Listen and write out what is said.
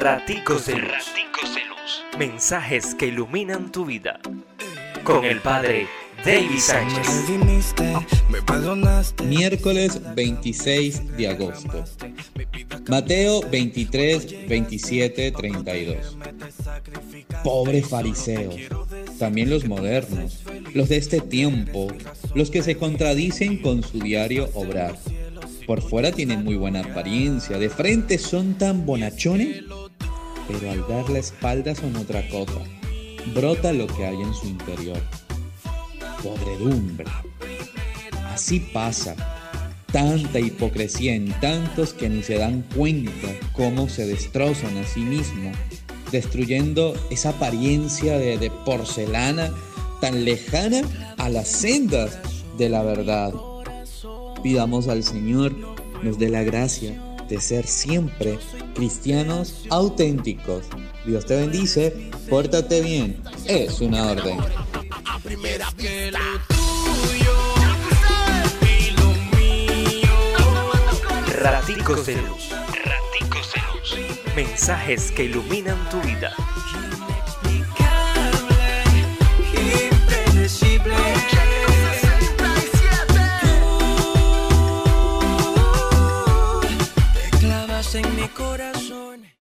Raticos de Luz. Mensajes que iluminan tu vida. Con el Padre David Sánchez. Miércoles 26 de agosto. Mateo 23, 27, 32. Pobres fariseos, también los modernos, los de este tiempo, los que se contradicen con su diario obrar. Por fuera tienen muy buena apariencia, de frente son tan bonachones, pero al dar la espalda son otra cosa. Brota lo que hay en su interior. Podredumbre. Así pasa. Tanta hipocresía en tantos que ni se dan cuenta cómo se destrozan a sí mismos, destruyendo esa apariencia de, de porcelana tan lejana a las sendas de la verdad. Pidamos al Señor nos dé la gracia de ser siempre cristianos auténticos. Dios te bendice, pórtate bien, es una orden. Raticos de Luz. Mensajes que iluminan tu vida. en mi corazón.